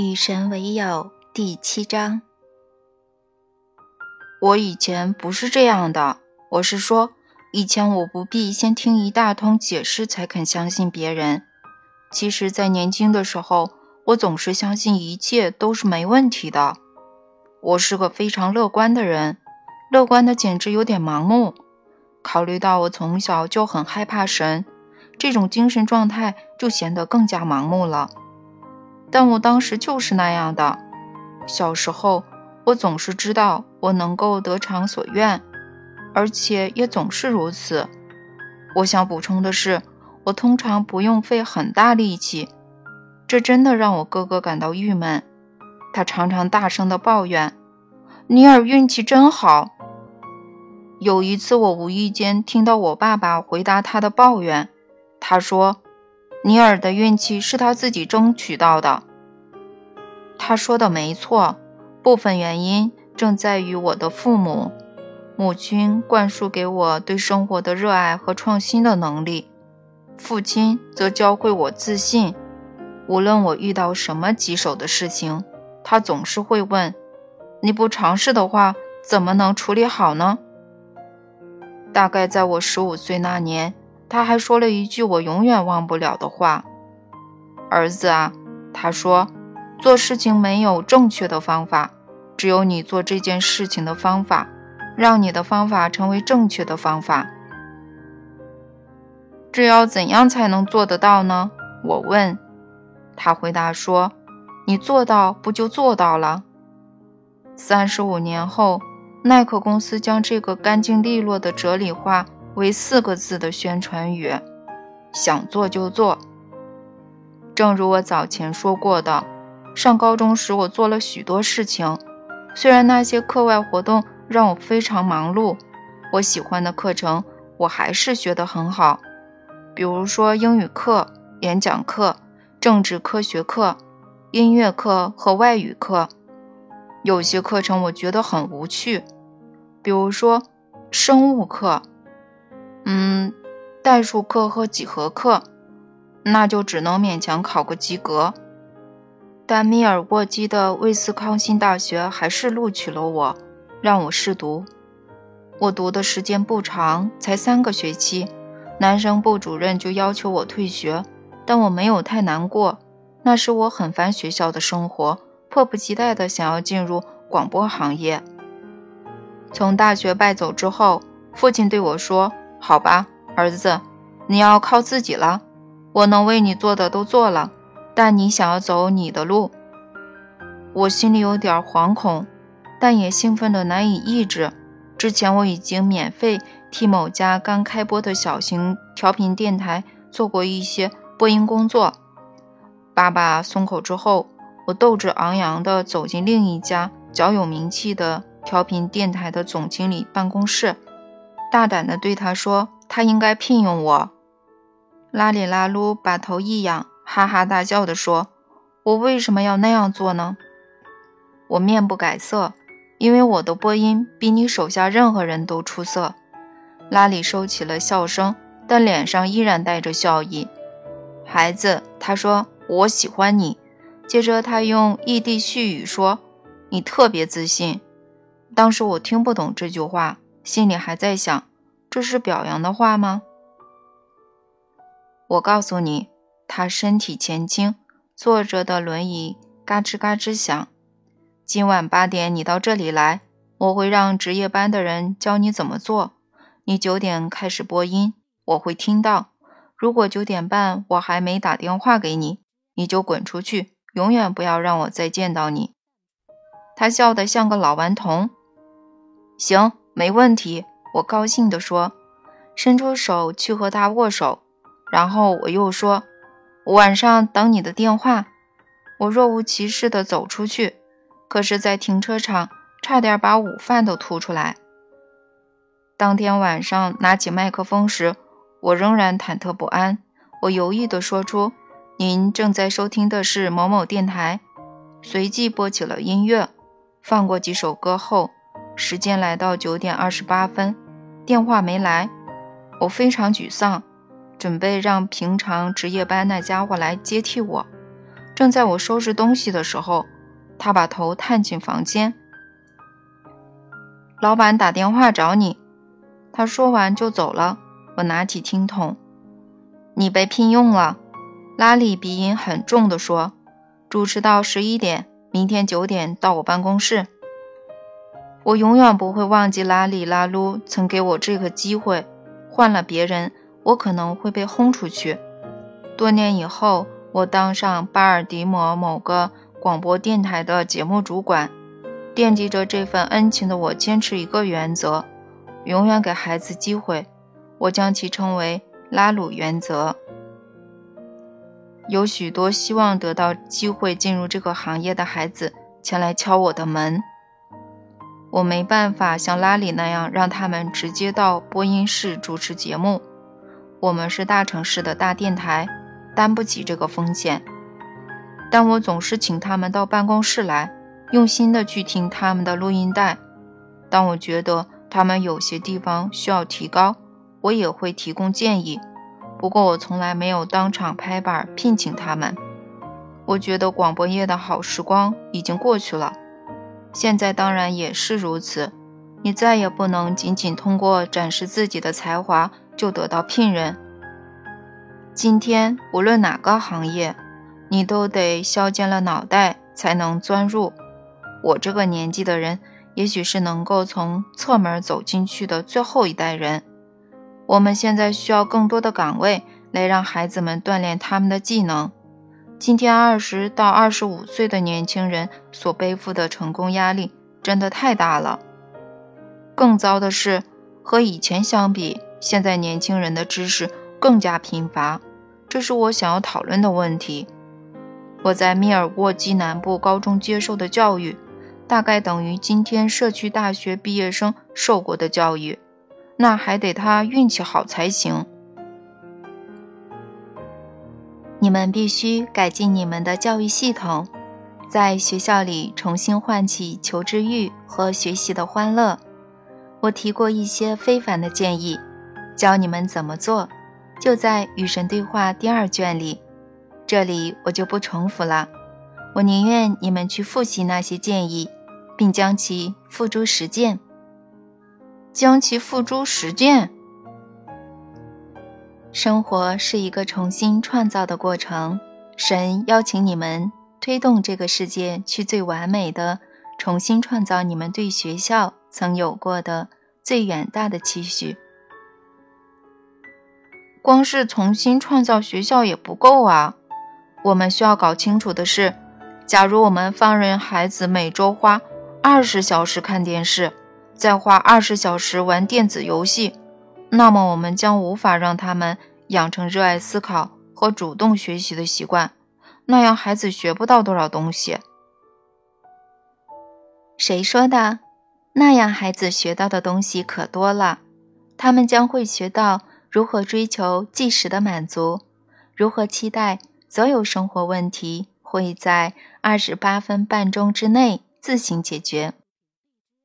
与神为友第七章。我以前不是这样的，我是说，以前我不必先听一大通解释才肯相信别人。其实，在年轻的时候，我总是相信一切都是没问题的。我是个非常乐观的人，乐观的简直有点盲目。考虑到我从小就很害怕神，这种精神状态就显得更加盲目了。但我当时就是那样的。小时候，我总是知道我能够得偿所愿，而且也总是如此。我想补充的是，我通常不用费很大力气，这真的让我哥哥感到郁闷。他常常大声地抱怨：“尼尔运气真好。”有一次，我无意间听到我爸爸回答他的抱怨，他说。尼尔的运气是他自己争取到的。他说的没错，部分原因正在于我的父母，母亲灌输给我对生活的热爱和创新的能力，父亲则教会我自信。无论我遇到什么棘手的事情，他总是会问：“你不尝试的话，怎么能处理好呢？”大概在我十五岁那年。他还说了一句我永远忘不了的话：“儿子啊，他说，做事情没有正确的方法，只有你做这件事情的方法，让你的方法成为正确的方法。这要怎样才能做得到呢？”我问。他回答说：“你做到不就做到了？”三十五年后，耐克公司将这个干净利落的哲理化。为四个字的宣传语：想做就做。正如我早前说过的，上高中时我做了许多事情，虽然那些课外活动让我非常忙碌，我喜欢的课程我还是学得很好，比如说英语课、演讲课、政治科学课、音乐课和外语课。有些课程我觉得很无趣，比如说生物课。嗯，代数课和几何课，那就只能勉强考个及格。但密尔沃基的威斯康辛大学还是录取了我，让我试读。我读的时间不长，才三个学期，男生部主任就要求我退学，但我没有太难过。那时我很烦学校的生活，迫不及待地想要进入广播行业。从大学败走之后，父亲对我说。好吧，儿子，你要靠自己了。我能为你做的都做了，但你想要走你的路。我心里有点惶恐，但也兴奋的难以抑制。之前我已经免费替某家刚开播的小型调频电台做过一些播音工作。爸爸松口之后，我斗志昂扬地走进另一家较有名气的调频电台的总经理办公室。大胆地对他说：“他应该聘用我。”拉里拉鲁把头一仰，哈哈大笑地说：“我为什么要那样做呢？”我面不改色，因为我的播音比你手下任何人都出色。拉里收起了笑声，但脸上依然带着笑意。孩子，他说：“我喜欢你。”接着他用异地絮语说：“你特别自信。”当时我听不懂这句话。心里还在想，这是表扬的话吗？我告诉你，他身体前倾，坐着的轮椅嘎吱嘎吱响。今晚八点你到这里来，我会让值夜班的人教你怎么做。你九点开始播音，我会听到。如果九点半我还没打电话给你，你就滚出去，永远不要让我再见到你。他笑得像个老顽童。行。没问题，我高兴地说，伸出手去和他握手，然后我又说：“晚上等你的电话。”我若无其事地走出去，可是，在停车场差点把午饭都吐出来。当天晚上拿起麦克风时，我仍然忐忑不安。我犹豫地说出：“您正在收听的是某某电台。”随即播起了音乐，放过几首歌后。时间来到九点二十八分，电话没来，我非常沮丧，准备让平常值夜班那家伙来接替我。正在我收拾东西的时候，他把头探进房间。老板打电话找你。他说完就走了。我拿起听筒：“你被聘用了。”拉里鼻音很重地说：“主持到十一点，明天九点到我办公室。”我永远不会忘记拉里拉鲁曾给我这个机会。换了别人，我可能会被轰出去。多年以后。我当上巴尔的摩某个广播电台的节目主管，惦记着这份恩情的我，坚持一个原则：永远给孩子机会。我将其称为“拉鲁原则”。有许多希望得到机会进入这个行业的孩子前来敲我的门。我没办法像拉里那样让他们直接到播音室主持节目。我们是大城市的大电台。担不起这个风险，但我总是请他们到办公室来，用心的去听他们的录音带。当我觉得他们有些地方需要提高，我也会提供建议。不过我从来没有当场拍板聘请他们。我觉得广播业的好时光已经过去了，现在当然也是如此。你再也不能仅仅通过展示自己的才华就得到聘任。今天无论哪个行业，你都得削尖了脑袋才能钻入。我这个年纪的人，也许是能够从侧门走进去的最后一代人。我们现在需要更多的岗位来让孩子们锻炼他们的技能。今天二十到二十五岁的年轻人所背负的成功压力真的太大了。更糟的是，和以前相比，现在年轻人的知识更加贫乏。这是我想要讨论的问题。我在密尔沃基南部高中接受的教育，大概等于今天社区大学毕业生受过的教育，那还得他运气好才行。你们必须改进你们的教育系统，在学校里重新唤起求知欲和学习的欢乐。我提过一些非凡的建议，教你们怎么做。就在《与神对话》第二卷里，这里我就不重复了。我宁愿你们去复习那些建议，并将其付诸实践。将其付诸实践。生活是一个重新创造的过程。神邀请你们推动这个世界去最完美的重新创造你们对学校曾有过的最远大的期许。光是重新创造学校也不够啊！我们需要搞清楚的是，假如我们放任孩子每周花二十小时看电视，再花二十小时玩电子游戏，那么我们将无法让他们养成热爱思考和主动学习的习惯。那样，孩子学不到多少东西。谁说的？那样，孩子学到的东西可多了。他们将会学到。如何追求即时的满足？如何期待所有生活问题会在二十八分半钟之内自行解决？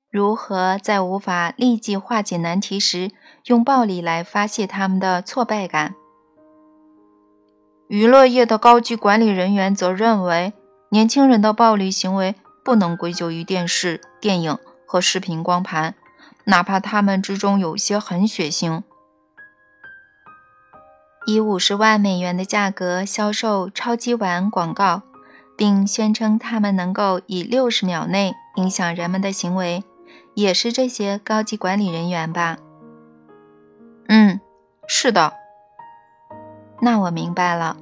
如何在无法立即化解难题时，用暴力来发泄他们的挫败感？娱乐业的高级管理人员则认为，年轻人的暴力行为不能归咎于电视、电影和视频光盘，哪怕他们之中有些很血腥。以五十万美元的价格销售超级碗广告，并宣称他们能够以六十秒内影响人们的行为，也是这些高级管理人员吧？嗯，是的。那我明白了。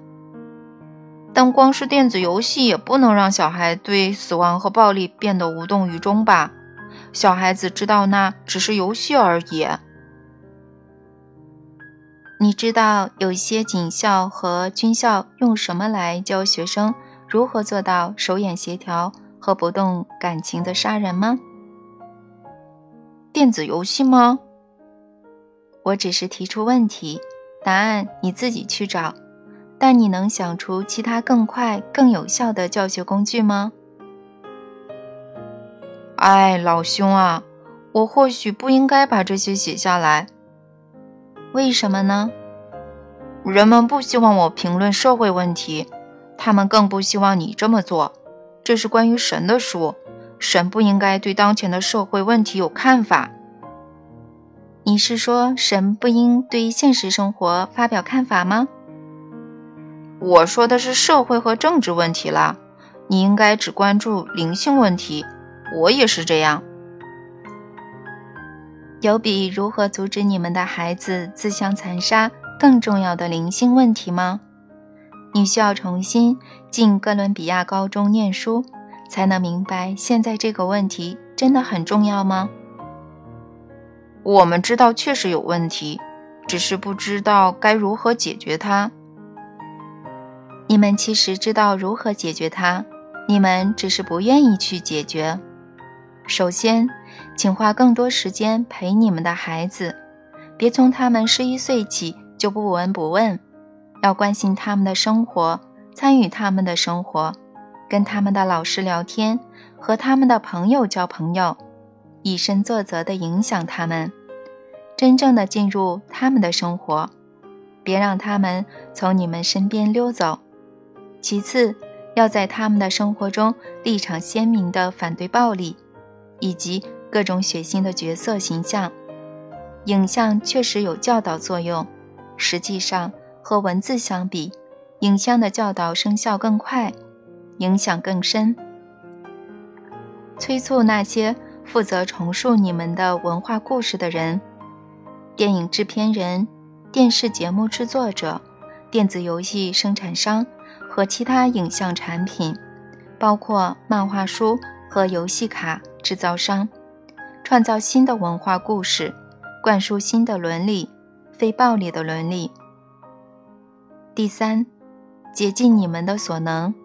但光是电子游戏也不能让小孩对死亡和暴力变得无动于衷吧？小孩子知道那只是游戏而已。你知道有些警校和军校用什么来教学生如何做到手眼协调和不动感情的杀人吗？电子游戏吗？我只是提出问题，答案你自己去找。但你能想出其他更快、更有效的教学工具吗？哎，老兄啊，我或许不应该把这些写下来。为什么呢？人们不希望我评论社会问题，他们更不希望你这么做。这是关于神的书，神不应该对当前的社会问题有看法。你是说神不应对现实生活发表看法吗？我说的是社会和政治问题啦。你应该只关注灵性问题，我也是这样。有比如何阻止你们的孩子自相残杀更重要的灵性问题吗？你需要重新进哥伦比亚高中念书，才能明白现在这个问题真的很重要吗？我们知道确实有问题，只是不知道该如何解决它。你们其实知道如何解决它，你们只是不愿意去解决。首先，请花更多时间陪你们的孩子，别从他们十一岁起就不闻不问。要关心他们的生活，参与他们的生活，跟他们的老师聊天，和他们的朋友交朋友，以身作则地影响他们，真正的进入他们的生活，别让他们从你们身边溜走。其次，要在他们的生活中立场鲜明地反对暴力，以及各种血腥的角色形象。影像确实有教导作用，实际上。和文字相比，影像的教导生效更快，影响更深。催促那些负责重塑你们的文化故事的人，电影制片人、电视节目制作者、电子游戏生产商和其他影像产品，包括漫画书和游戏卡制造商，创造新的文化故事，灌输新的伦理，非暴力的伦理。第三，竭尽你们的所能，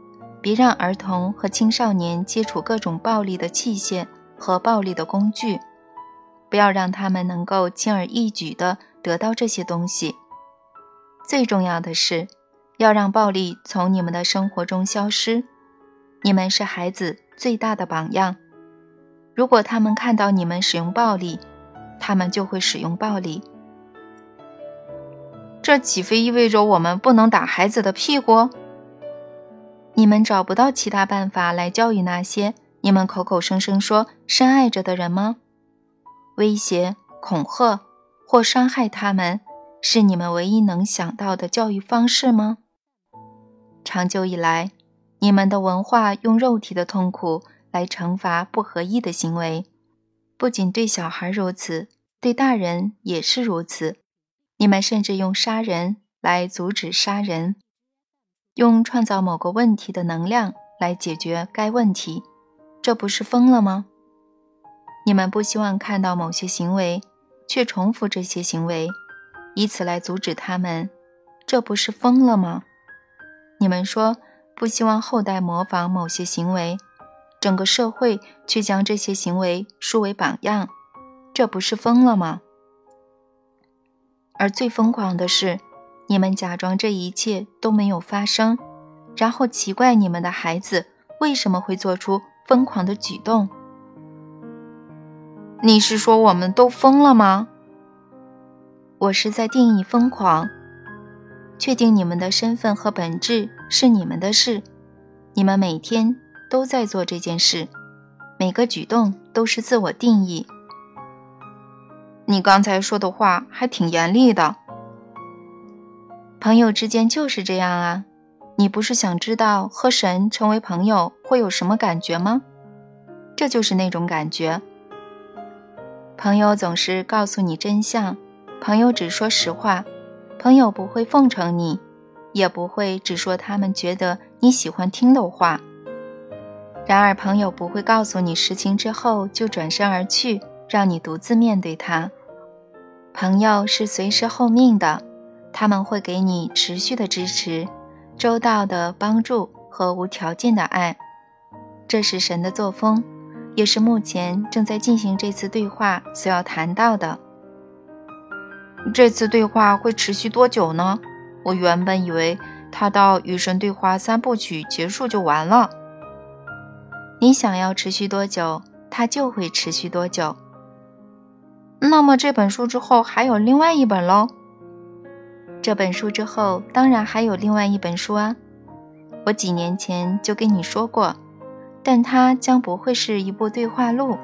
别让儿童和青少年接触各种暴力的器械和暴力的工具，不要让他们能够轻而易举地得到这些东西。最重要的是，要让暴力从你们的生活中消失。你们是孩子最大的榜样。如果他们看到你们使用暴力，他们就会使用暴力。这岂非意味着我们不能打孩子的屁股？你们找不到其他办法来教育那些你们口口声声说深爱着的人吗？威胁、恐吓或伤害他们，是你们唯一能想到的教育方式吗？长久以来，你们的文化用肉体的痛苦来惩罚不合意的行为，不仅对小孩如此，对大人也是如此。你们甚至用杀人来阻止杀人，用创造某个问题的能量来解决该问题，这不是疯了吗？你们不希望看到某些行为，却重复这些行为，以此来阻止他们，这不是疯了吗？你们说不希望后代模仿某些行为，整个社会却将这些行为树为榜样，这不是疯了吗？而最疯狂的是，你们假装这一切都没有发生，然后奇怪你们的孩子为什么会做出疯狂的举动。你是说我们都疯了吗？我是在定义疯狂。确定你们的身份和本质是你们的事，你们每天都在做这件事，每个举动都是自我定义。你刚才说的话还挺严厉的。朋友之间就是这样啊。你不是想知道和神成为朋友会有什么感觉吗？这就是那种感觉。朋友总是告诉你真相，朋友只说实话，朋友不会奉承你，也不会只说他们觉得你喜欢听的话。然而，朋友不会告诉你实情之后就转身而去。让你独自面对他。朋友是随时候命的，他们会给你持续的支持、周到的帮助和无条件的爱。这是神的作风，也是目前正在进行这次对话所要谈到的。这次对话会持续多久呢？我原本以为他到《与神对话》三部曲结束就完了。你想要持续多久，它就会持续多久。那么这本书之后还有另外一本喽？这本书之后当然还有另外一本书啊！我几年前就跟你说过，但它将不会是一部对话录，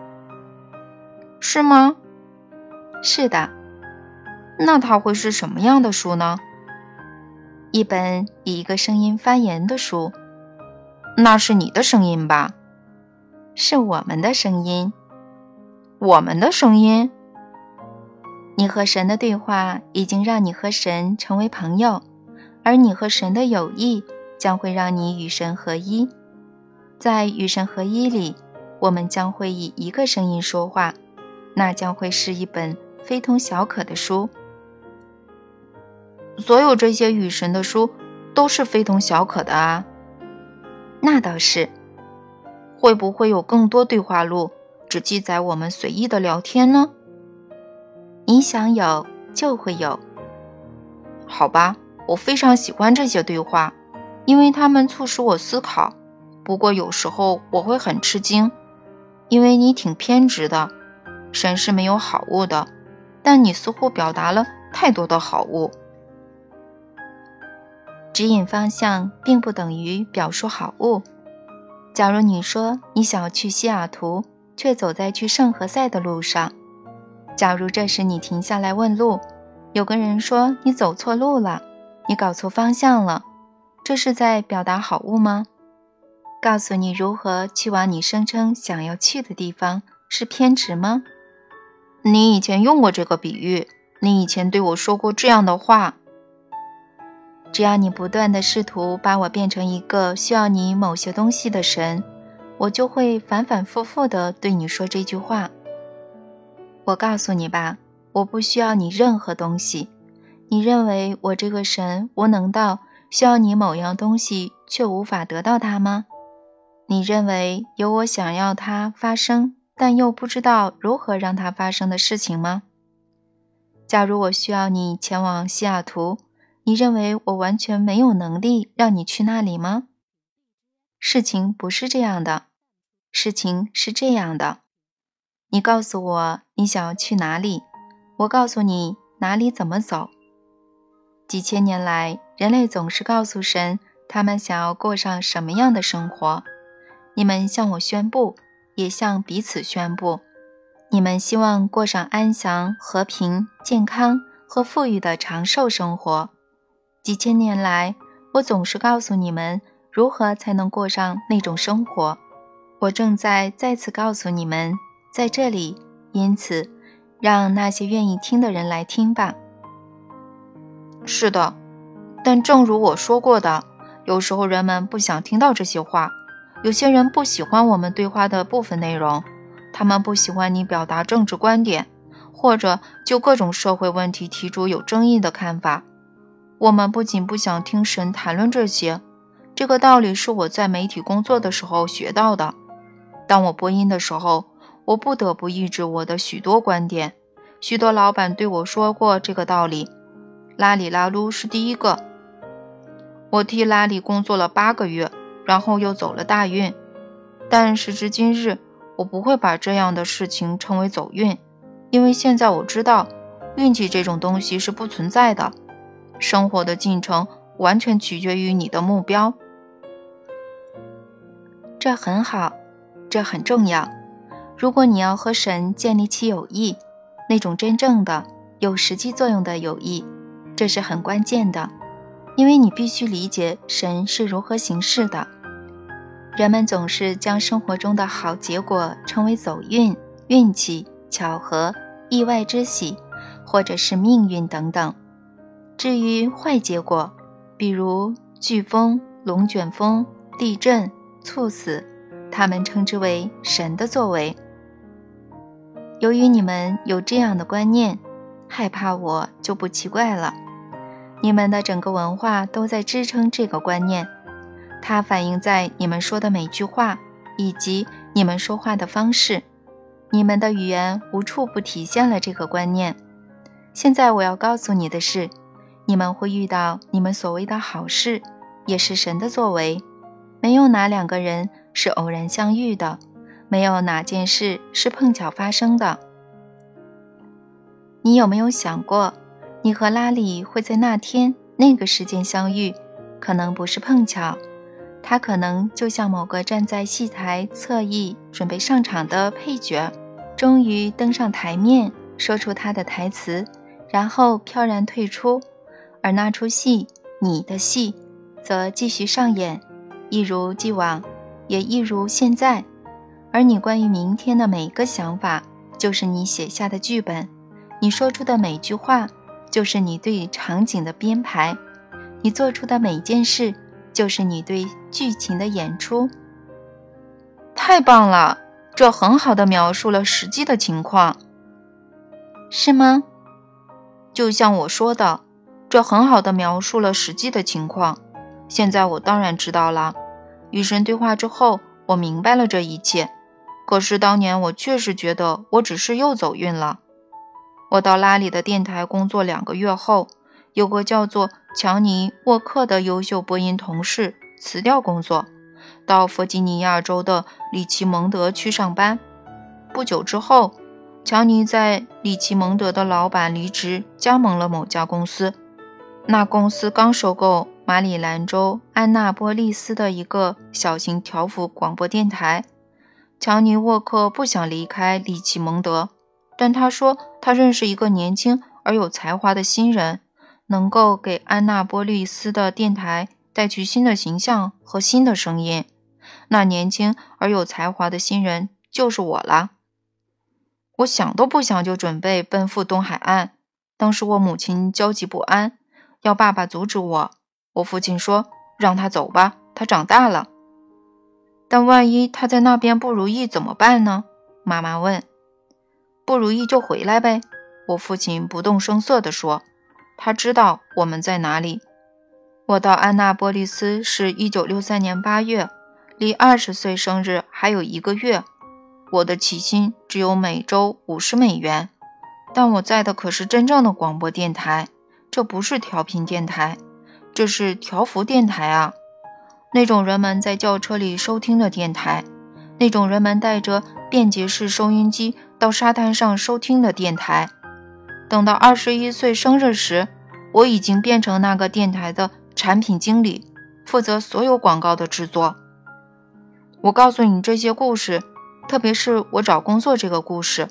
是吗？是的。那它会是什么样的书呢？一本以一个声音发言的书。那是你的声音吧？是我们的声音。我们的声音。你和神的对话已经让你和神成为朋友，而你和神的友谊将会让你与神合一。在与神合一里，我们将会以一个声音说话，那将会是一本非同小可的书。所有这些与神的书都是非同小可的啊。那倒是。会不会有更多对话录，只记载我们随意的聊天呢？你想有就会有。好吧，我非常喜欢这些对话，因为它们促使我思考。不过有时候我会很吃惊，因为你挺偏执的。神是没有好物的，但你似乎表达了太多的好物。指引方向并不等于表述好物。假如你说你想要去西雅图，却走在去圣何塞的路上；假如这时你停下来问路，有个人说你走错路了，你搞错方向了，这是在表达好物吗？告诉你如何去往你声称想要去的地方是偏执吗？你以前用过这个比喻，你以前对我说过这样的话。只要你不断的试图把我变成一个需要你某些东西的神，我就会反反复复的对你说这句话。我告诉你吧，我不需要你任何东西。你认为我这个神无能到需要你某样东西却无法得到它吗？你认为有我想要它发生，但又不知道如何让它发生的事情吗？假如我需要你前往西雅图。你认为我完全没有能力让你去那里吗？事情不是这样的，事情是这样的。你告诉我你想要去哪里，我告诉你哪里怎么走。几千年来，人类总是告诉神他们想要过上什么样的生活。你们向我宣布，也向彼此宣布，你们希望过上安详、和平、健康和富裕的长寿生活。几千年来，我总是告诉你们如何才能过上那种生活。我正在再次告诉你们，在这里。因此，让那些愿意听的人来听吧。是的，但正如我说过的，有时候人们不想听到这些话。有些人不喜欢我们对话的部分内容，他们不喜欢你表达政治观点，或者就各种社会问题提出有争议的看法。我们不仅不想听神谈论这些，这个道理是我在媒体工作的时候学到的。当我播音的时候，我不得不抑制我的许多观点。许多老板对我说过这个道理。拉里拉鲁是第一个。我替拉里工作了八个月，然后又走了大运。但时至今日，我不会把这样的事情称为走运，因为现在我知道，运气这种东西是不存在的。生活的进程完全取决于你的目标，这很好，这很重要。如果你要和神建立起友谊，那种真正的有实际作用的友谊，这是很关键的，因为你必须理解神是如何行事的。人们总是将生活中的好结果称为走运、运气、巧合、意外之喜，或者是命运等等。至于坏结果，比如飓风、龙卷风、地震、猝死，他们称之为神的作为。由于你们有这样的观念，害怕我就不奇怪了。你们的整个文化都在支撑这个观念，它反映在你们说的每句话以及你们说话的方式。你们的语言无处不体现了这个观念。现在我要告诉你的是。你们会遇到你们所谓的好事，也是神的作为。没有哪两个人是偶然相遇的，没有哪件事是碰巧发生的。你有没有想过，你和拉里会在那天那个时间相遇，可能不是碰巧，他可能就像某个站在戏台侧翼准备上场的配角，终于登上台面，说出他的台词，然后飘然退出，而那出戏，你的戏，则继续上演，一如既往，也一如现在。而你关于明天的每一个想法，就是你写下的剧本；你说出的每句话，就是你对场景的编排；你做出的每一件事。就是你对剧情的演出，太棒了！这很好的描述了实际的情况，是吗？就像我说的，这很好的描述了实际的情况。现在我当然知道了。与神对话之后，我明白了这一切。可是当年我确实觉得我只是又走运了。我到拉里的电台工作两个月后。有个叫做乔尼·沃克的优秀播音同事辞掉工作，到弗吉尼亚州的里奇蒙德去上班。不久之后，乔尼在里奇蒙德的老板离职，加盟了某家公司。那公司刚收购马里兰州安纳波利斯的一个小型条幅广播电台。乔尼·沃克不想离开里奇蒙德，但他说他认识一个年轻而有才华的新人。能够给安娜波利斯的电台带去新的形象和新的声音，那年轻而有才华的新人就是我了。我想都不想就准备奔赴东海岸。当时我母亲焦急不安，要爸爸阻止我。我父亲说：“让他走吧，他长大了。”但万一他在那边不如意怎么办呢？妈妈问。“不如意就回来呗。”我父亲不动声色地说。他知道我们在哪里。我到安娜波利斯是一九六三年八月，离二十岁生日还有一个月。我的起薪只有每周五十美元，但我在的可是真正的广播电台，这不是调频电台，这是调幅电台啊！那种人们在轿车里收听的电台，那种人们带着便捷式收音机到沙滩上收听的电台。等到二十一岁生日时，我已经变成那个电台的产品经理，负责所有广告的制作。我告诉你这些故事，特别是我找工作这个故事，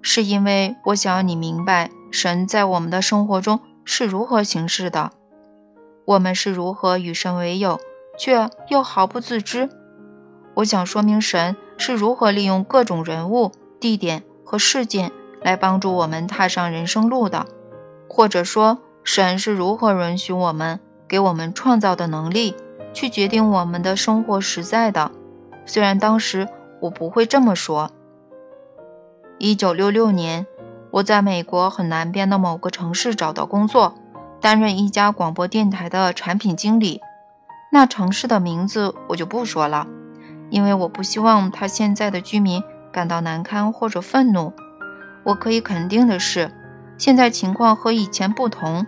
是因为我想要你明白神在我们的生活中是如何行事的，我们是如何与神为友，却又毫不自知。我想说明神是如何利用各种人物、地点和事件。来帮助我们踏上人生路的，或者说，神是如何允许我们给我们创造的能力，去决定我们的生活实在的。虽然当时我不会这么说。一九六六年，我在美国很南边的某个城市找到工作，担任一家广播电台的产品经理。那城市的名字我就不说了，因为我不希望他现在的居民感到难堪或者愤怒。我可以肯定的是，现在情况和以前不同。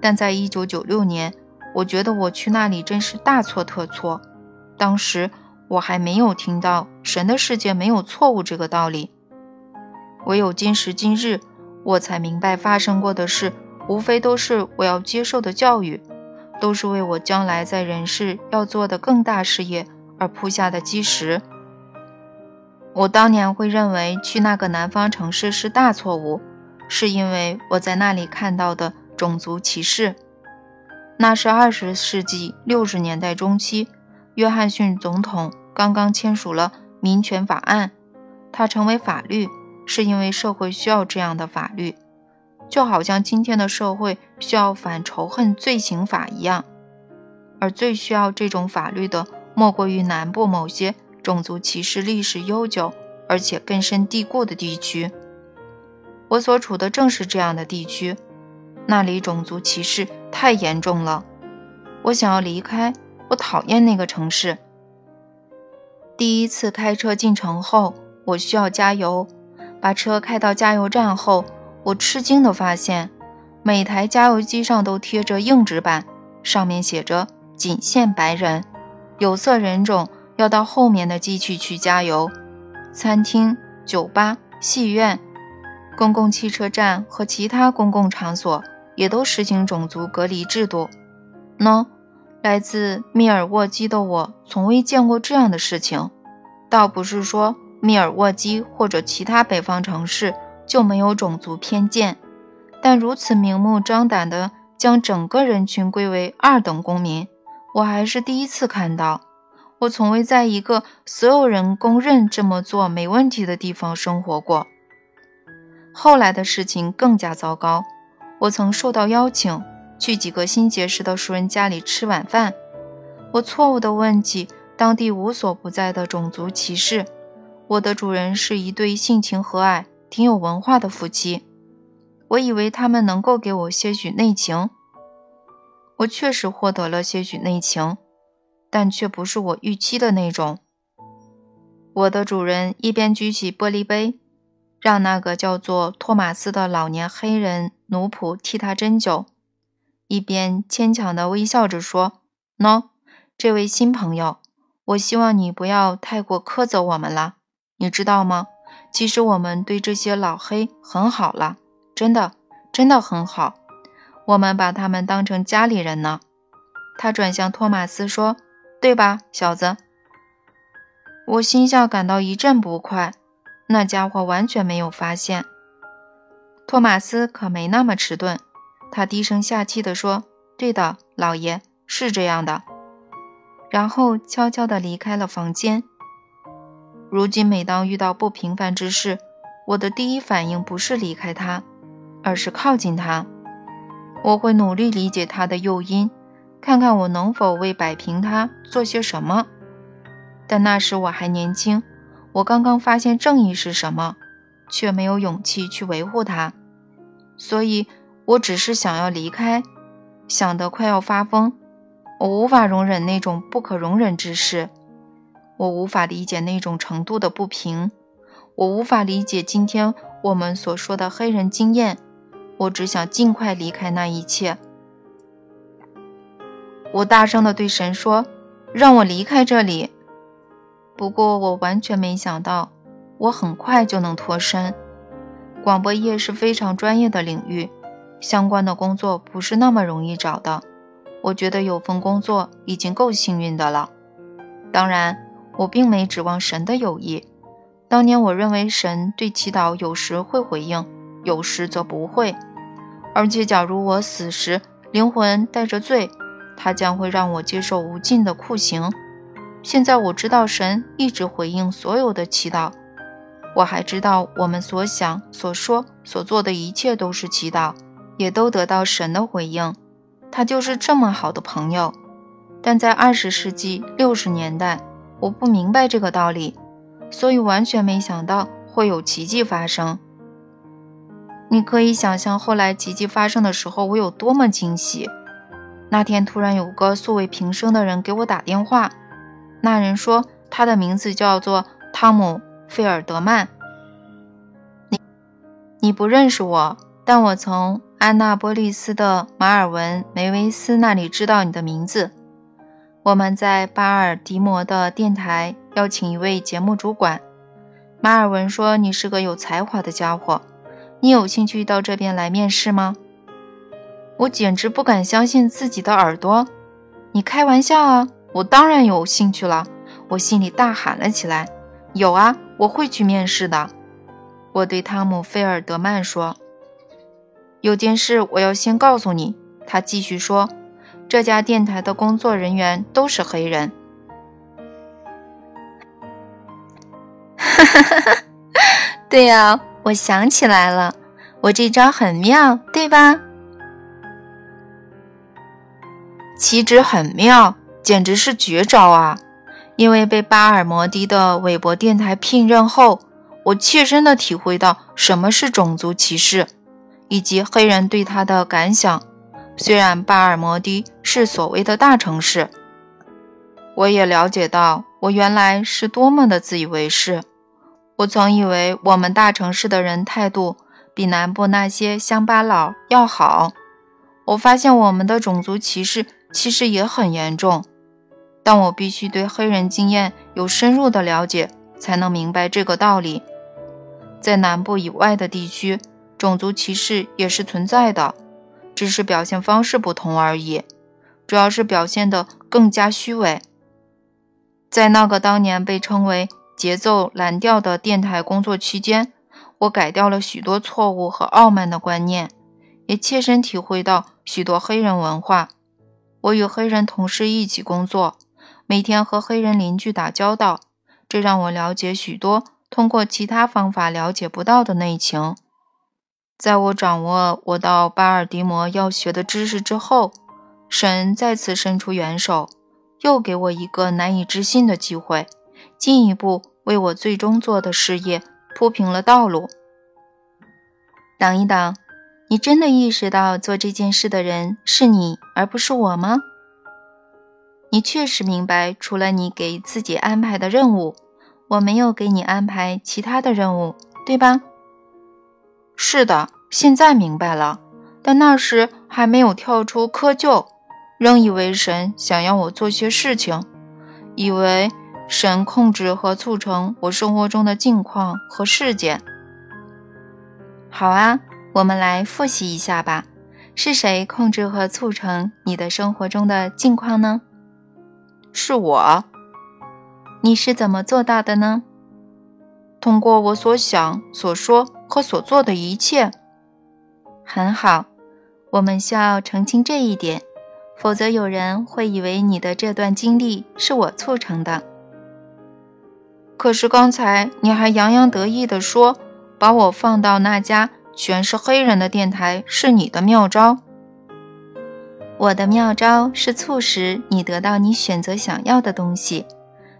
但在一九九六年，我觉得我去那里真是大错特错。当时我还没有听到神的世界没有错误这个道理。唯有今时今日，我才明白发生过的事，无非都是我要接受的教育，都是为我将来在人世要做的更大事业而铺下的基石。我当年会认为去那个南方城市是大错误，是因为我在那里看到的种族歧视。那是二十世纪六十年代中期，约翰逊总统刚刚签署了民权法案，它成为法律是因为社会需要这样的法律，就好像今天的社会需要反仇恨罪行法一样。而最需要这种法律的，莫过于南部某些。种族歧视历史悠久而且根深蒂固的地区，我所处的正是这样的地区。那里种族歧视太严重了，我想要离开，我讨厌那个城市。第一次开车进城后，我需要加油。把车开到加油站后，我吃惊地发现，每台加油机上都贴着硬纸板，上面写着“仅限白人，有色人种”。要到后面的机器去加油，餐厅、酒吧、戏院、公共汽车站和其他公共场所也都实行种族隔离制度。喏，来自密尔沃基的我从未见过这样的事情。倒不是说密尔沃基或者其他北方城市就没有种族偏见，但如此明目张胆地将整个人群归为二等公民，我还是第一次看到。我从未在一个所有人公认这么做没问题的地方生活过。后来的事情更加糟糕。我曾受到邀请去几个新结识的熟人家里吃晚饭。我错误地问起当地无所不在的种族歧视。我的主人是一对性情和蔼、挺有文化的夫妻。我以为他们能够给我些许内情。我确实获得了些许内情。但却不是我预期的那种。我的主人一边举起玻璃杯，让那个叫做托马斯的老年黑人奴仆替他斟酒，一边牵强地微笑着说：“喏，这位新朋友，我希望你不要太过苛责我们了。你知道吗？其实我们对这些老黑很好了，真的，真的很好。我们把他们当成家里人呢。”他转向托马斯说。对吧，小子？我心下感到一阵不快。那家伙完全没有发现。托马斯可没那么迟钝，他低声下气地说：“对的，老爷，是这样的。”然后悄悄地离开了房间。如今，每当遇到不平凡之事，我的第一反应不是离开他，而是靠近他。我会努力理解他的诱因。看看我能否为摆平他做些什么，但那时我还年轻，我刚刚发现正义是什么，却没有勇气去维护它，所以我只是想要离开，想得快要发疯。我无法容忍那种不可容忍之事，我无法理解那种程度的不平，我无法理解今天我们所说的黑人经验，我只想尽快离开那一切。我大声地对神说：“让我离开这里。”不过，我完全没想到，我很快就能脱身。广播业是非常专业的领域，相关的工作不是那么容易找的。我觉得有份工作已经够幸运的了。当然，我并没指望神的友谊。当年，我认为神对祈祷有时会回应，有时则不会。而且，假如我死时灵魂带着罪，他将会让我接受无尽的酷刑。现在我知道神一直回应所有的祈祷，我还知道我们所想、所说、所做的一切都是祈祷，也都得到神的回应。他就是这么好的朋友。但在二十世纪六十年代，我不明白这个道理，所以完全没想到会有奇迹发生。你可以想象后来奇迹发生的时候，我有多么惊喜。那天突然有个素未平生的人给我打电话，那人说他的名字叫做汤姆·费尔德曼。你你不认识我，但我从安娜波利斯的马尔文·梅维斯那里知道你的名字。我们在巴尔的摩的电台邀请一位节目主管，马尔文说你是个有才华的家伙，你有兴趣到这边来面试吗？我简直不敢相信自己的耳朵！你开玩笑啊！我当然有兴趣了，我心里大喊了起来：“有啊，我会去面试的。”我对汤姆·菲尔德曼说：“有件事我要先告诉你。”他继续说：“这家电台的工作人员都是黑人。”哈哈哈哈！对呀，我想起来了，我这招很妙，对吧？岂止很妙，简直是绝招啊！因为被巴尔摩的的韦伯电台聘任后，我切身的体会到什么是种族歧视，以及黑人对他的感想。虽然巴尔摩的是所谓的大城市，我也了解到我原来是多么的自以为是。我曾以为我们大城市的人态度比南部那些乡巴佬要好。我发现我们的种族歧视。其实也很严重，但我必须对黑人经验有深入的了解，才能明白这个道理。在南部以外的地区，种族歧视也是存在的，只是表现方式不同而已。主要是表现得更加虚伪。在那个当年被称为节奏蓝调的电台工作期间，我改掉了许多错误和傲慢的观念，也切身体会到许多黑人文化。我与黑人同事一起工作，每天和黑人邻居打交道，这让我了解许多通过其他方法了解不到的内情。在我掌握我到巴尔的摩要学的知识之后，神再次伸出援手，又给我一个难以置信的机会，进一步为我最终做的事业铺平了道路。等一等。你真的意识到做这件事的人是你，而不是我吗？你确实明白，除了你给自己安排的任务，我没有给你安排其他的任务，对吧？是的，现在明白了，但那时还没有跳出窠臼，仍以为神想要我做些事情，以为神控制和促成我生活中的境况和事件。好啊。我们来复习一下吧，是谁控制和促成你的生活中的境况呢？是我。你是怎么做到的呢？通过我所想、所说和所做的一切。很好，我们需要澄清这一点，否则有人会以为你的这段经历是我促成的。可是刚才你还洋洋得意地说，把我放到那家。全是黑人的电台是你的妙招，我的妙招是促使你得到你选择想要的东西。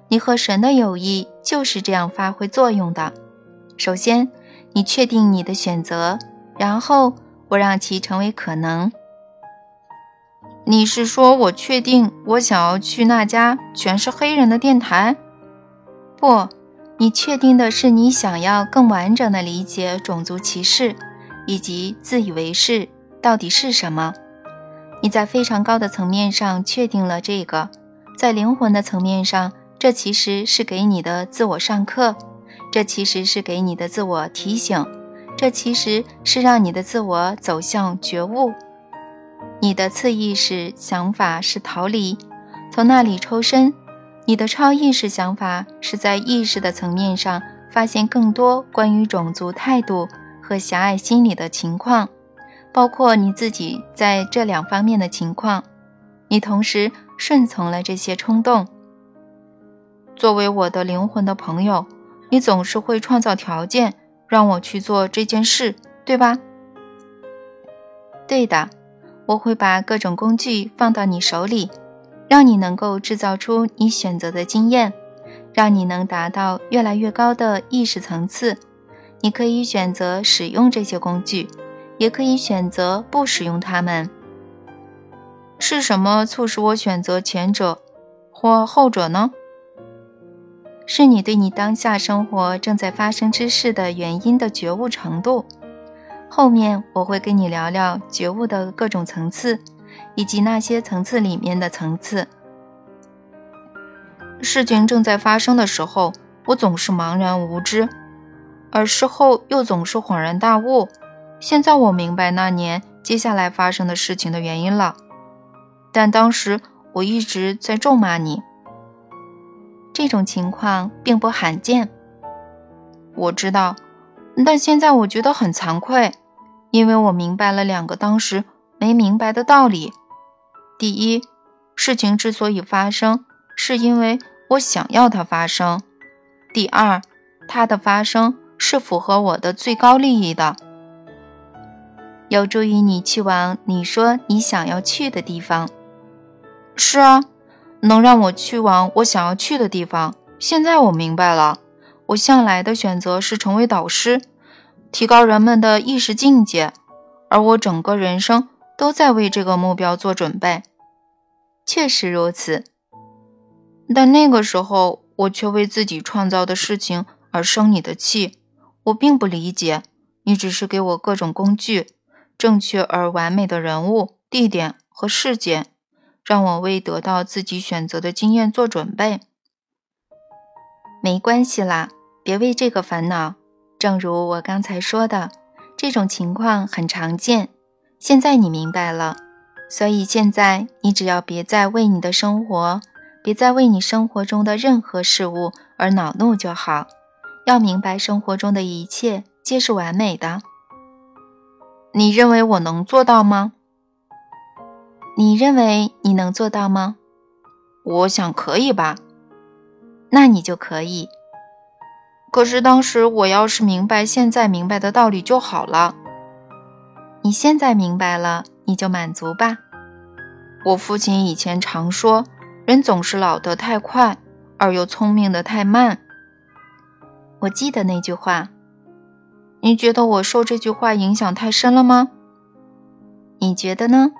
你和神的友谊就是这样发挥作用的。首先，你确定你的选择，然后我让其成为可能。你是说我确定我想要去那家全是黑人的电台？不。你确定的是，你想要更完整的理解种族歧视以及自以为是到底是什么？你在非常高的层面上确定了这个，在灵魂的层面上，这其实是给你的自我上课，这其实是给你的自我提醒，这其实是让你的自我走向觉悟。你的次意识想法是逃离，从那里抽身。你的超意识想法是在意识的层面上发现更多关于种族态度和狭隘心理的情况，包括你自己在这两方面的情况。你同时顺从了这些冲动。作为我的灵魂的朋友，你总是会创造条件让我去做这件事，对吧？对的，我会把各种工具放到你手里。让你能够制造出你选择的经验，让你能达到越来越高的意识层次。你可以选择使用这些工具，也可以选择不使用它们。是什么促使我选择前者或后者呢？是你对你当下生活正在发生之事的原因的觉悟程度。后面我会跟你聊聊觉悟的各种层次。以及那些层次里面的层次，事情正在发生的时候，我总是茫然无知，而事后又总是恍然大悟。现在我明白那年接下来发生的事情的原因了，但当时我一直在咒骂你。这种情况并不罕见，我知道，但现在我觉得很惭愧，因为我明白了两个当时没明白的道理。第一，事情之所以发生，是因为我想要它发生；第二，它的发生是符合我的最高利益的，有助于你去往你说你想要去的地方。是啊，能让我去往我想要去的地方。现在我明白了，我向来的选择是成为导师，提高人们的意识境界，而我整个人生。都在为这个目标做准备，确实如此。但那个时候，我却为自己创造的事情而生你的气。我并不理解，你只是给我各种工具，正确而完美的人物、地点和事件，让我为得到自己选择的经验做准备。没关系啦，别为这个烦恼。正如我刚才说的，这种情况很常见。现在你明白了，所以现在你只要别再为你的生活，别再为你生活中的任何事物而恼怒就好。要明白，生活中的一切皆是完美的。你认为我能做到吗？你认为你能做到吗？我想可以吧。那你就可以。可是当时我要是明白现在明白的道理就好了。你现在明白了，你就满足吧。我父亲以前常说，人总是老得太快，而又聪明的太慢。我记得那句话，你觉得我受这句话影响太深了吗？你觉得呢？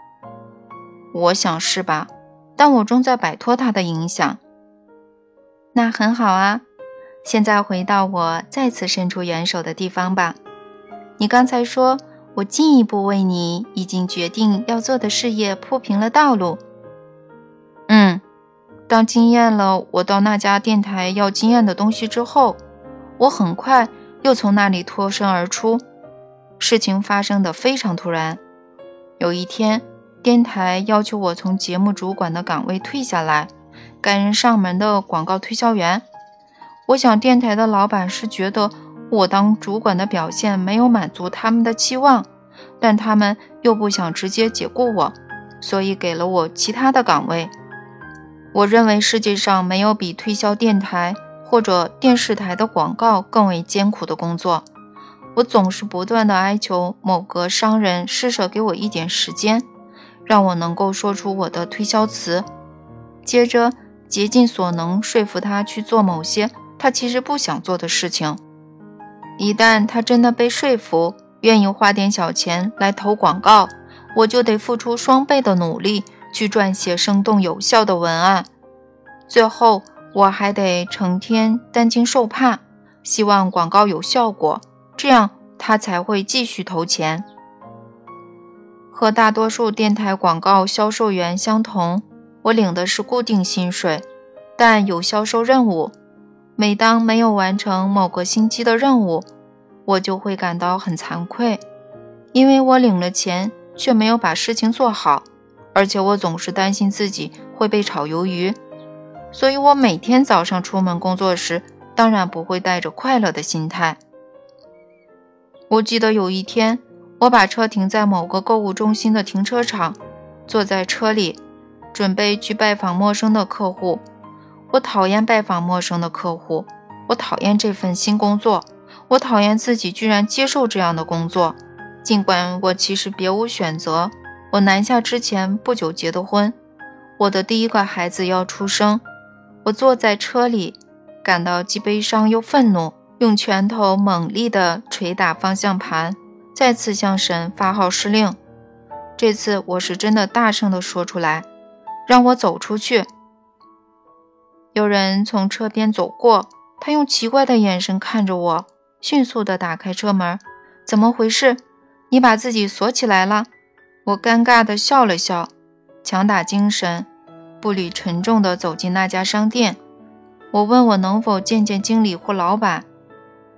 我想是吧，但我正在摆脱它的影响。那很好啊，现在回到我再次伸出援手的地方吧。你刚才说我进一步为你已经决定要做的事业铺平了道路。嗯，当经验了我到那家电台要经验的东西之后。我很快又从那里脱身而出，事情发生的非常突然。有一天，电台要求我从节目主管的岗位退下来，改人上门的广告推销员。我想，电台的老板是觉得我当主管的表现没有满足他们的期望，但他们又不想直接解雇我，所以给了我其他的岗位。我认为世界上没有比推销电台。或者电视台的广告更为艰苦的工作，我总是不断的哀求某个商人施舍给我一点时间，让我能够说出我的推销词，接着竭尽所能说服他去做某些他其实不想做的事情。一旦他真的被说服，愿意花点小钱来投广告，我就得付出双倍的努力去撰写生动有效的文案，最后。我还得成天担惊受怕，希望广告有效果，这样他才会继续投钱。和大多数电台广告销售员相同，我领的是固定薪水，但有销售任务。每当没有完成某个星期的任务，我就会感到很惭愧，因为我领了钱却没有把事情做好，而且我总是担心自己会被炒鱿鱼。所以，我每天早上出门工作时，当然不会带着快乐的心态。我记得有一天，我把车停在某个购物中心的停车场，坐在车里，准备去拜访陌生的客户。我讨厌拜访陌生的客户，我讨厌这份新工作，我讨厌自己居然接受这样的工作。尽管我其实别无选择，我南下之前不久结的婚，我的第一个孩子要出生。我坐在车里，感到既悲伤又愤怒，用拳头猛力地捶打方向盘，再次向神发号施令。这次我是真的大声地说出来：“让我走出去！”有人从车边走过，他用奇怪的眼神看着我，迅速地打开车门。“怎么回事？你把自己锁起来了？”我尴尬地笑了笑，强打精神。步履沉重地走进那家商店，我问我能否见见经理或老板。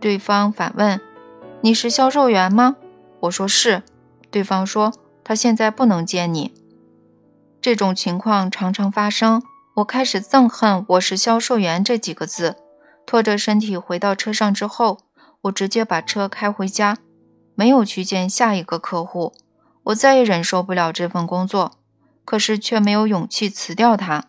对方反问：“你是销售员吗？”我说是。对方说：“他现在不能见你。”这种情况常常发生。我开始憎恨“我是销售员”这几个字。拖着身体回到车上之后，我直接把车开回家，没有去见下一个客户。我再也忍受不了这份工作。可是却没有勇气辞掉它。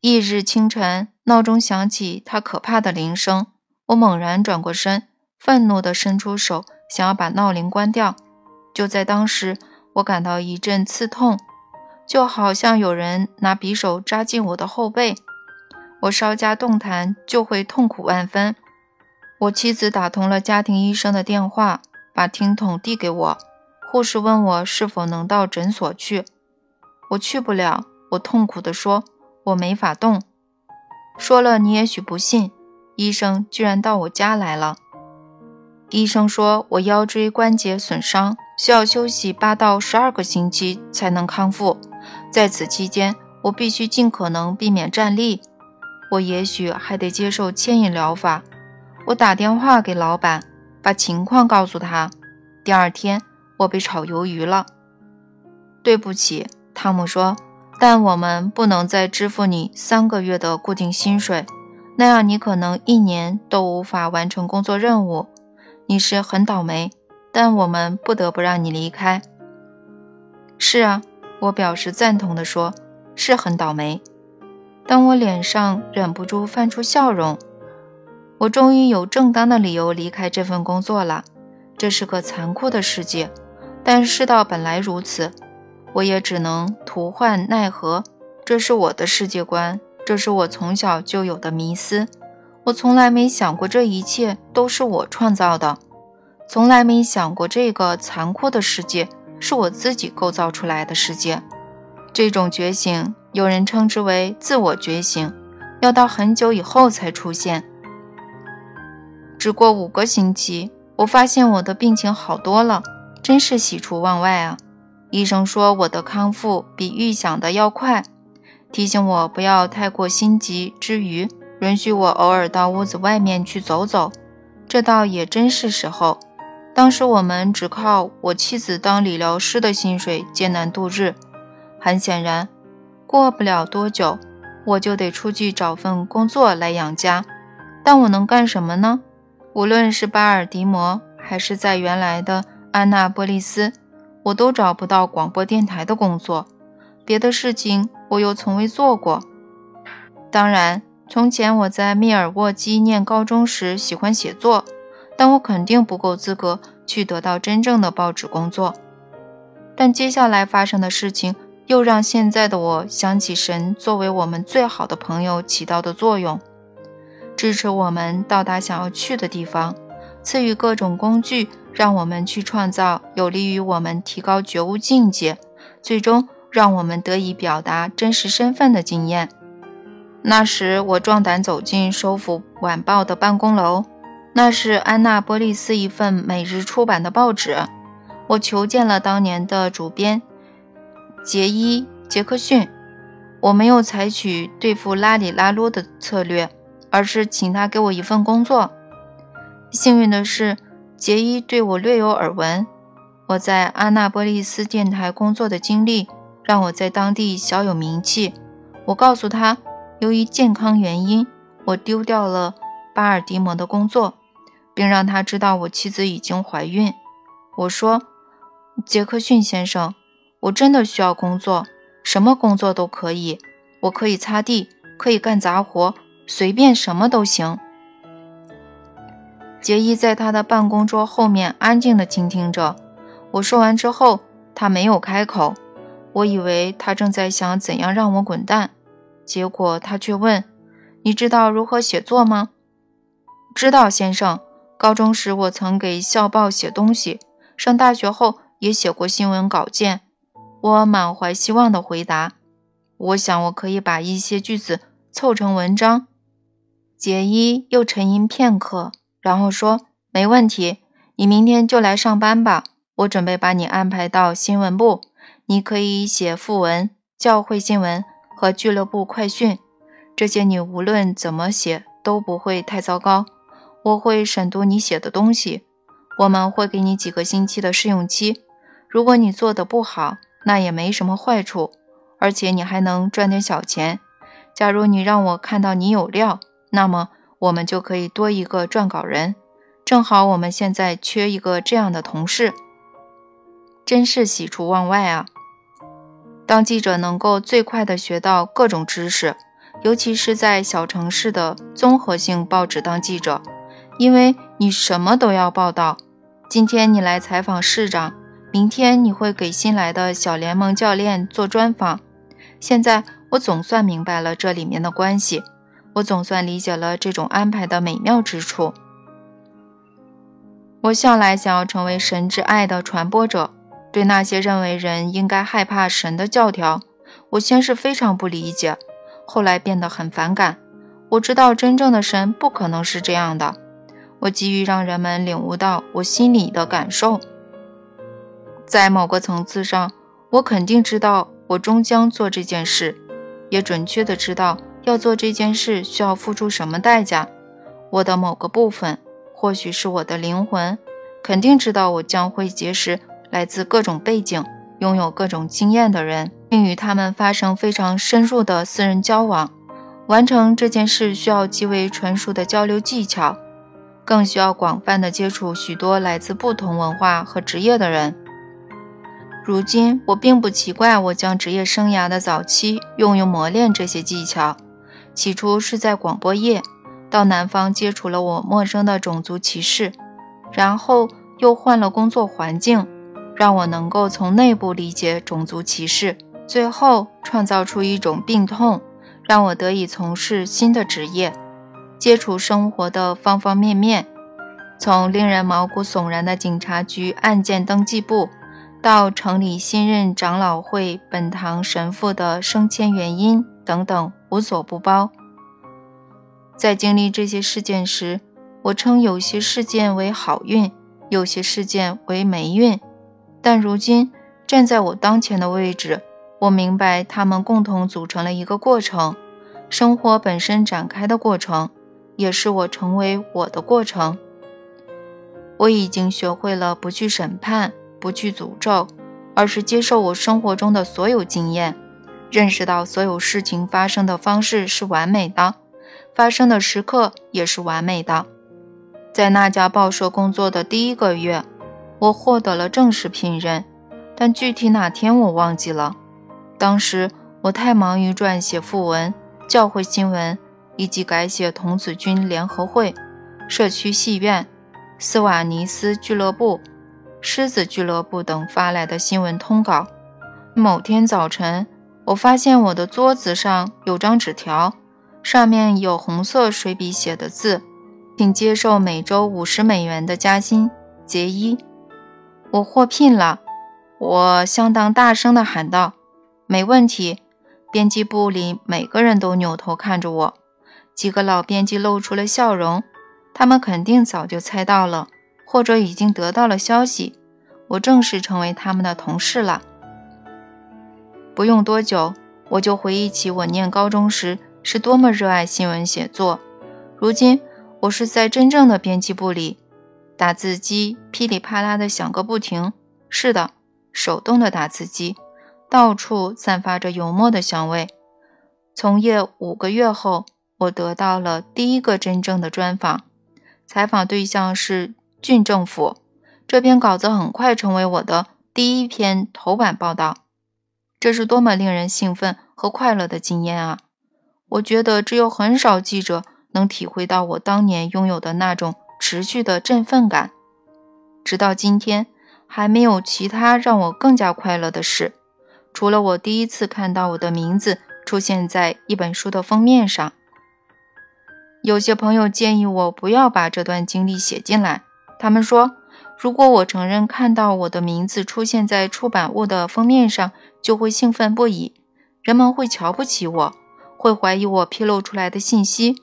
翌日清晨，闹钟响起，它可怕的铃声。我猛然转过身，愤怒地伸出手，想要把闹铃关掉。就在当时，我感到一阵刺痛，就好像有人拿匕首扎进我的后背。我稍加动弹，就会痛苦万分。我妻子打通了家庭医生的电话，把听筒递给我。护士问我是否能到诊所去，我去不了。我痛苦地说：“我没法动。”说了你也许不信，医生居然到我家来了。医生说我腰椎关节损伤，需要休息八到十二个星期才能康复。在此期间，我必须尽可能避免站立。我也许还得接受牵引疗法。我打电话给老板，把情况告诉他。第二天。我被炒鱿鱼了。对不起，汤姆说，但我们不能再支付你三个月的固定薪水，那样你可能一年都无法完成工作任务。你是很倒霉，但我们不得不让你离开。是啊，我表示赞同地说，是很倒霉。但我脸上忍不住泛出笑容。我终于有正当的理由离开这份工作了。这是个残酷的世界，但世道本来如此，我也只能徒唤奈何。这是我的世界观，这是我从小就有的迷思。我从来没想过这一切都是我创造的，从来没想过这个残酷的世界是我自己构造出来的世界。这种觉醒，有人称之为自我觉醒，要到很久以后才出现。只过五个星期，我发现我的病情好多了，真是喜出望外啊！医生说我的康复比预想的要快，提醒我不要太过心急，之余允许我偶尔到屋子外面去走走。这倒也真是时候。当时我们只靠我妻子当理疗师的薪水艰难度日，很显然，过不了多久我就得出去找份工作来养家。但我能干什么呢？无论是巴尔的摩，还是在原来的安娜波利斯，我都找不到广播电台的工作。别的事情我又从未做过。当然，从前我在密尔沃基念高中时喜欢写作，但我肯定不够资格去得到真正的报纸工作。但接下来发生的事情又让现在的我想起神作为我们最好的朋友起到的作用。支持我们到达想要去的地方，赐予各种工具，让我们去创造有利于我们提高觉悟境界，最终让我们得以表达真实身份的经验。那时，我壮胆走进《收复晚报》的办公楼，那是安娜波利斯一份每日出版的报纸。我求见了当年的主编杰伊·杰克逊。我没有采取对付拉里·拉罗的策略。而是请他给我一份工作。幸运的是，杰伊对我略有耳闻。我在阿纳波利斯电台工作的经历让我在当地小有名气。我告诉他，由于健康原因，我丢掉了巴尔的摩的工作，并让他知道我妻子已经怀孕。我说：“杰克逊先生，我真的需要工作，什么工作都可以。我可以擦地，可以干杂活。”随便什么都行。杰伊在他的办公桌后面安静地倾听着。我说完之后，他没有开口。我以为他正在想怎样让我滚蛋，结果他却问：“你知道如何写作吗？”“知道，先生。高中时我曾给校报写东西，上大学后也写过新闻稿件。”我满怀希望地回答：“我想我可以把一些句子凑成文章。”杰伊又沉吟片刻，然后说：“没问题，你明天就来上班吧。我准备把你安排到新闻部，你可以写副文、教会新闻和俱乐部快讯。这些你无论怎么写都不会太糟糕。我会审读你写的东西。我们会给你几个星期的试用期。如果你做的不好，那也没什么坏处，而且你还能赚点小钱。假如你让我看到你有料。”那么我们就可以多一个撰稿人，正好我们现在缺一个这样的同事，真是喜出望外啊！当记者能够最快的学到各种知识，尤其是在小城市的综合性报纸当记者，因为你什么都要报道。今天你来采访市长，明天你会给新来的小联盟教练做专访。现在我总算明白了这里面的关系。我总算理解了这种安排的美妙之处。我向来想要成为神之爱的传播者。对那些认为人应该害怕神的教条，我先是非常不理解，后来变得很反感。我知道真正的神不可能是这样的。我急于让人们领悟到我心里的感受。在某个层次上，我肯定知道我终将做这件事，也准确的知道。要做这件事需要付出什么代价？我的某个部分，或许是我的灵魂，肯定知道我将会结识来自各种背景、拥有各种经验的人，并与他们发生非常深入的私人交往。完成这件事需要极为纯熟的交流技巧，更需要广泛的接触许多来自不同文化和职业的人。如今，我并不奇怪我将职业生涯的早期用于磨练这些技巧。起初是在广播业，到南方接触了我陌生的种族歧视，然后又换了工作环境，让我能够从内部理解种族歧视，最后创造出一种病痛。让我得以从事新的职业，接触生活的方方面面，从令人毛骨悚然的警察局案件登记簿，到城里新任长老会本堂神父的升迁原因等等，无所不包。在经历这些事件时，我称有些事件为好运，有些事件为霉运。但如今站在我当前的位置。我明白，他们共同组成了一个过程，生活本身展开的过程，也是我成为我的过程。我已经学会了不去审判，不去诅咒，而是接受我生活中的所有经验，认识到所有事情发生的方式是完美的，发生的时刻也是完美的。在那家报社工作的第一个月，我获得了正式聘任，但具体哪天我忘记了。当时我太忙于撰写副文、教会新闻，以及改写童子军联合会、社区戏院、斯瓦尼斯俱乐部、狮子俱乐部等发来的新闻通稿。某天早晨，我发现我的桌子上有张纸条，上面有红色水笔写的字：“请接受每周五十美元的加薪，杰伊。”我获聘了！我相当大声地喊道。没问题，编辑部里每个人都扭头看着我。几个老编辑露出了笑容，他们肯定早就猜到了，或者已经得到了消息，我正式成为他们的同事了。不用多久，我就回忆起我念高中时是多么热爱新闻写作。如今，我是在真正的编辑部里，打字机噼里啪啦地响个不停。是的，手动的打字机。到处散发着油墨的香味。从业五个月后，我得到了第一个真正的专访，采访对象是郡政府。这篇稿子很快成为我的第一篇头版报道。这是多么令人兴奋和快乐的经验啊！我觉得只有很少记者能体会到我当年拥有的那种持续的振奋感。直到今天，还没有其他让我更加快乐的事。除了我第一次看到我的名字出现在一本书的封面上，有些朋友建议我不要把这段经历写进来。他们说，如果我承认看到我的名字出现在出版物的封面上，就会兴奋不已，人们会瞧不起我，会怀疑我披露出来的信息。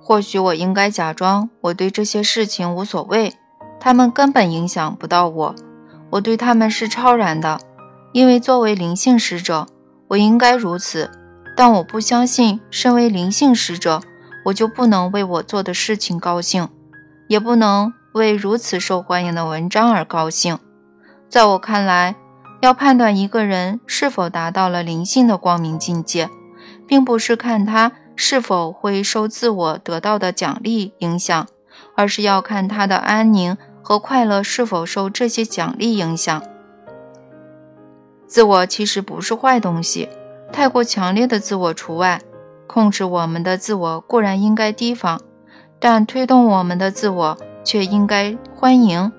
或许我应该假装我对这些事情无所谓，他们根本影响不到我，我对他们是超然的。因为作为灵性使者，我应该如此，但我不相信，身为灵性使者，我就不能为我做的事情高兴，也不能为如此受欢迎的文章而高兴。在我看来，要判断一个人是否达到了灵性的光明境界，并不是看他是否会受自我得到的奖励影响，而是要看他的安宁和快乐是否受这些奖励影响。自我其实不是坏东西，太过强烈的自我除外。控制我们的自我固然应该提防，但推动我们的自我却应该欢迎。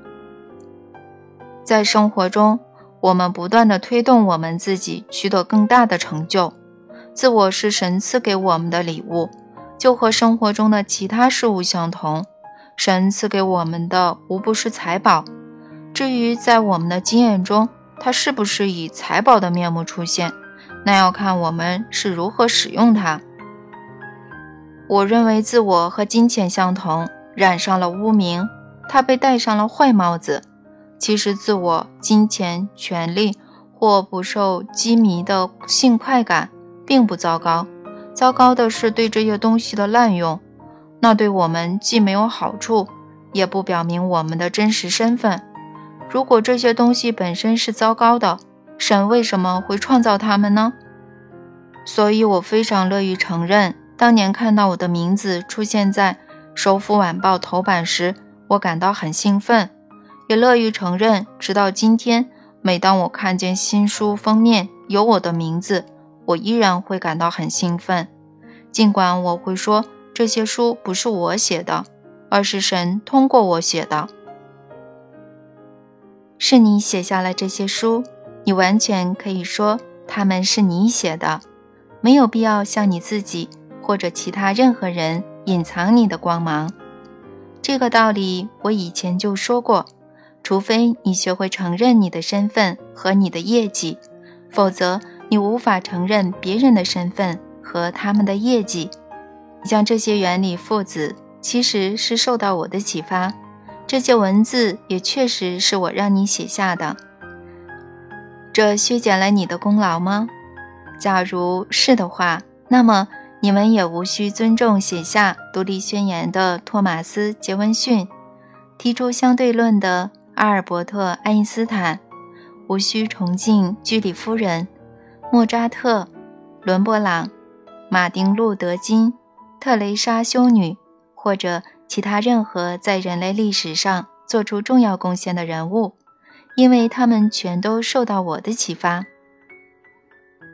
在生活中，我们不断的推动我们自己取得更大的成就。自我是神赐给我们的礼物，就和生活中的其他事物相同。神赐给我们的无不是财宝。至于在我们的经验中，它是不是以财宝的面目出现？那要看我们是如何使用它。我认为自我和金钱相同，染上了污名，它被戴上了坏帽子。其实，自我、金钱、权力或不受羁迷的性快感，并不糟糕。糟糕的是对这些东西的滥用，那对我们既没有好处，也不表明我们的真实身份。如果这些东西本身是糟糕的，神为什么会创造它们呢？所以我非常乐于承认，当年看到我的名字出现在《首府晚报》头版时，我感到很兴奋，也乐于承认，直到今天，每当我看见新书封面有我的名字，我依然会感到很兴奋，尽管我会说这些书不是我写的，而是神通过我写的。是你写下了这些书，你完全可以说他们是你写的。没有必要向你自己或者其他任何人隐藏你的光芒。这个道理我以前就说过。除非你学会承认你的身份和你的业绩，否则你无法承认别人的身份和他们的业绩。像这些原理父子其实是受到我的启发，这些文字也确实是我让你写下的。这削减了你的功劳吗？假如是的话，那么你们也无需尊重写下独立宣言的托马斯·杰文逊，提出相对论的阿尔伯特·爱因斯坦，无需崇敬居里夫人、莫扎特、伦勃朗、马丁·路德·金、特蕾莎修女或者其他任何在人类历史上做出重要贡献的人物，因为他们全都受到我的启发。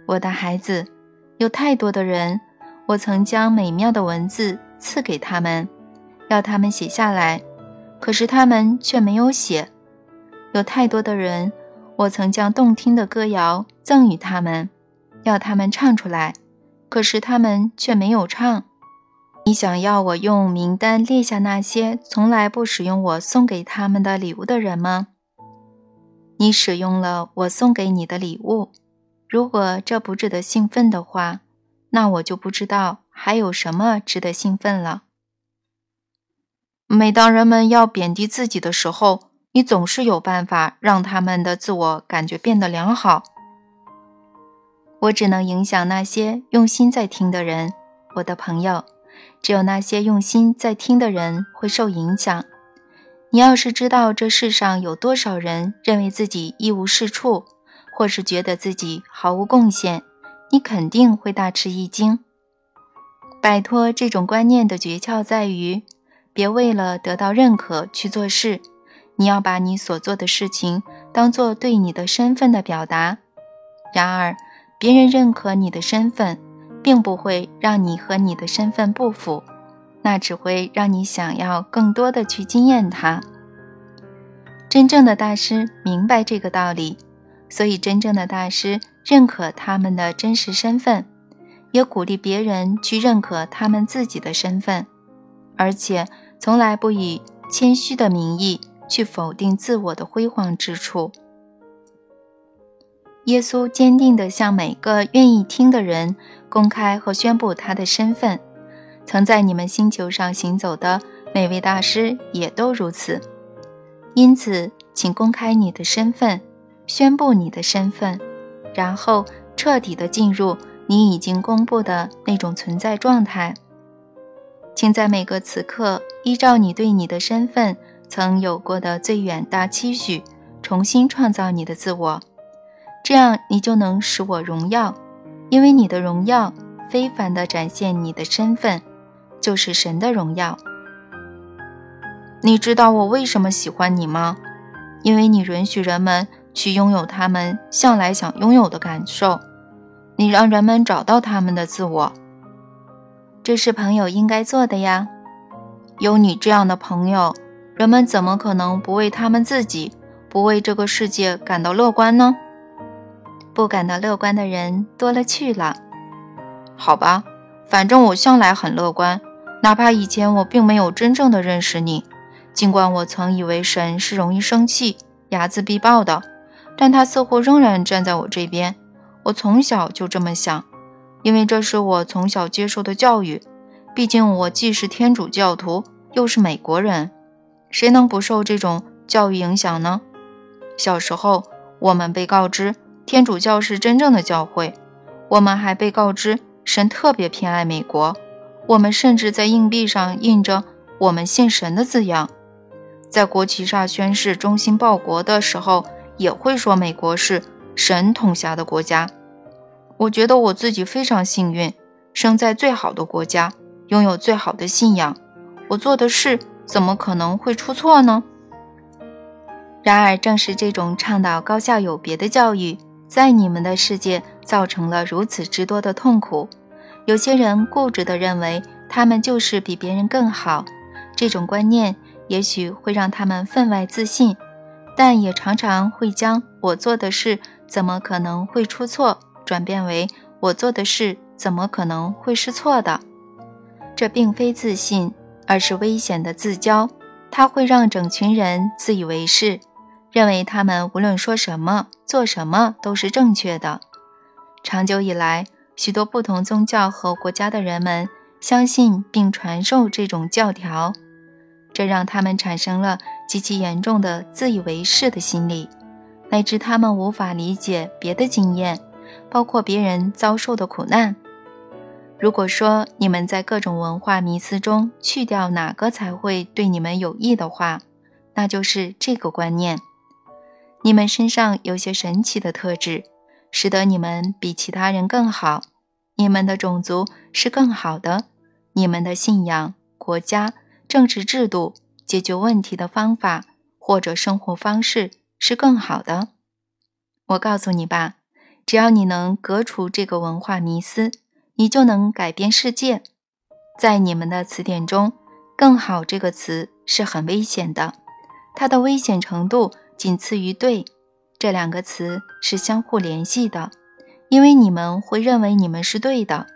我的孩子，有太多的人，我曾将美妙的文字赐给他们，要他们写下来，可是他们却没有写。有太多的人，我曾将动听的歌谣赠予他们，要他们唱出来，可是他们却没有唱。你想要我用名单列下那些从来不使用我送给他们的礼物的人吗？你使用了我送给你的礼物。如果这不值得兴奋的话，那我就不知道还有什么值得兴奋了。每当人们要贬低自己的时候，你总是有办法让他们的自我感觉变得良好。我只能影响那些用心在听的人，我的朋友。只有那些用心在听的人会受影响。你要是知道这世上有多少人认为自己一无是处。或是觉得自己毫无贡献，你肯定会大吃一惊。摆脱这种观念的诀窍在于，别为了得到认可去做事。你要把你所做的事情当做对你的身份的表达。然而，别人认可你的身份，并不会让你和你的身份不符，那只会让你想要更多的去惊艳他。真正的大师明白这个道理。所以，真正的大师认可他们的真实身份，也鼓励别人去认可他们自己的身份，而且从来不以谦虚的名义去否定自我的辉煌之处。耶稣坚定地向每个愿意听的人公开和宣布他的身份。曾在你们星球上行走的每位大师也都如此。因此，请公开你的身份。宣布你的身份，然后彻底的进入你已经公布的那种存在状态。请在每个此刻，依照你对你的身份曾有过的最远大期许，重新创造你的自我。这样，你就能使我荣耀，因为你的荣耀非凡的展现你的身份，就是神的荣耀。你知道我为什么喜欢你吗？因为你允许人们。去拥有他们向来想拥有的感受，你让人们找到他们的自我，这是朋友应该做的呀。有你这样的朋友，人们怎么可能不为他们自己、不为这个世界感到乐观呢？不感到乐观的人多了去了。好吧，反正我向来很乐观，哪怕以前我并没有真正的认识你，尽管我曾以为神是容易生气、睚眦必报的。但他似乎仍然站在我这边。我从小就这么想，因为这是我从小接受的教育。毕竟我既是天主教徒，又是美国人，谁能不受这种教育影响呢？小时候，我们被告知天主教是真正的教会，我们还被告知神特别偏爱美国。我们甚至在硬币上印着“我们信神”的字样，在国旗上宣誓忠心报国的时候。也会说美国是神统辖的国家。我觉得我自己非常幸运，生在最好的国家，拥有最好的信仰。我做的事怎么可能会出错呢？然而，正是这种倡导高效有别的教育，在你们的世界造成了如此之多的痛苦。有些人固执地认为他们就是比别人更好，这种观念也许会让他们分外自信，但也常常会将“我做的事怎么可能会出错”转变为“我做的事怎么可能会是错的”。这并非自信，而是危险的自骄，它会让整群人自以为是。认为他们无论说什么、做什么都是正确的。长久以来，许多不同宗教和国家的人们相信并传授这种教条，这让他们产生了极其严重的自以为是的心理，乃至他们无法理解别的经验，包括别人遭受的苦难。如果说你们在各种文化迷思中去掉哪个才会对你们有益的话，那就是这个观念。你们身上有些神奇的特质，使得你们比其他人更好。你们的种族是更好的，你们的信仰、国家、政治制度、解决问题的方法或者生活方式是更好的。我告诉你吧，只要你能革除这个文化迷思，你就能改变世界。在你们的词典中，“更好”这个词是很危险的，它的危险程度。仅次于“对”这两个词是相互联系的，因为你们会认为你们是对的，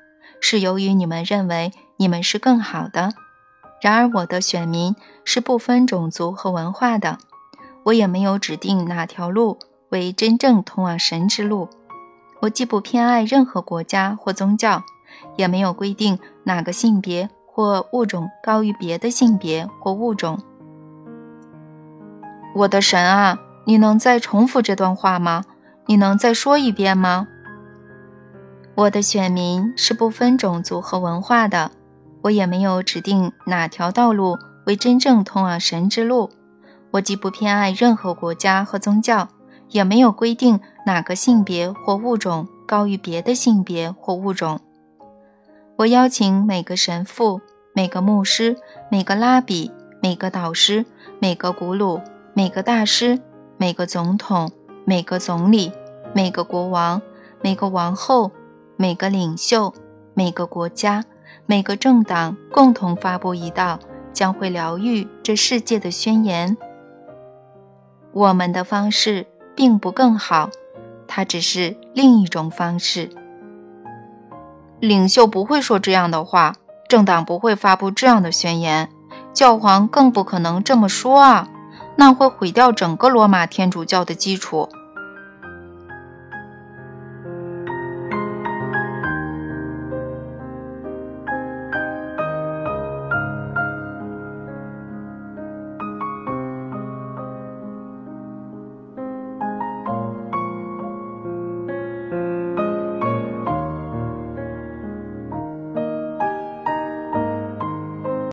是由于你们认为你们是更好的。然而，我的选民是不分种族和文化的，我也没有指定哪条路为真正通往神之路。我既不偏爱任何国家或宗教，也没有规定哪个性别或物种高于别的性别或物种。我的神啊，你能再重复这段话吗？你能再说一遍吗？我的选民是不分种族和文化的，我也没有指定哪条道路为真正通往神之路。我既不偏爱任何国家和宗教，也没有规定哪个性别或物种高于别的性别或物种。我邀请每个神父、每个牧师、每个拉比、每个导师、每个古鲁。每个大师、每个总统、每个总理、每个国王、每个王后、每个领袖、每个国家、每个政党共同发布一道将会疗愈这世界的宣言。我们的方式并不更好，它只是另一种方式。领袖不会说这样的话，政党不会发布这样的宣言，教皇更不可能这么说啊。那会毁掉整个罗马天主教的基础。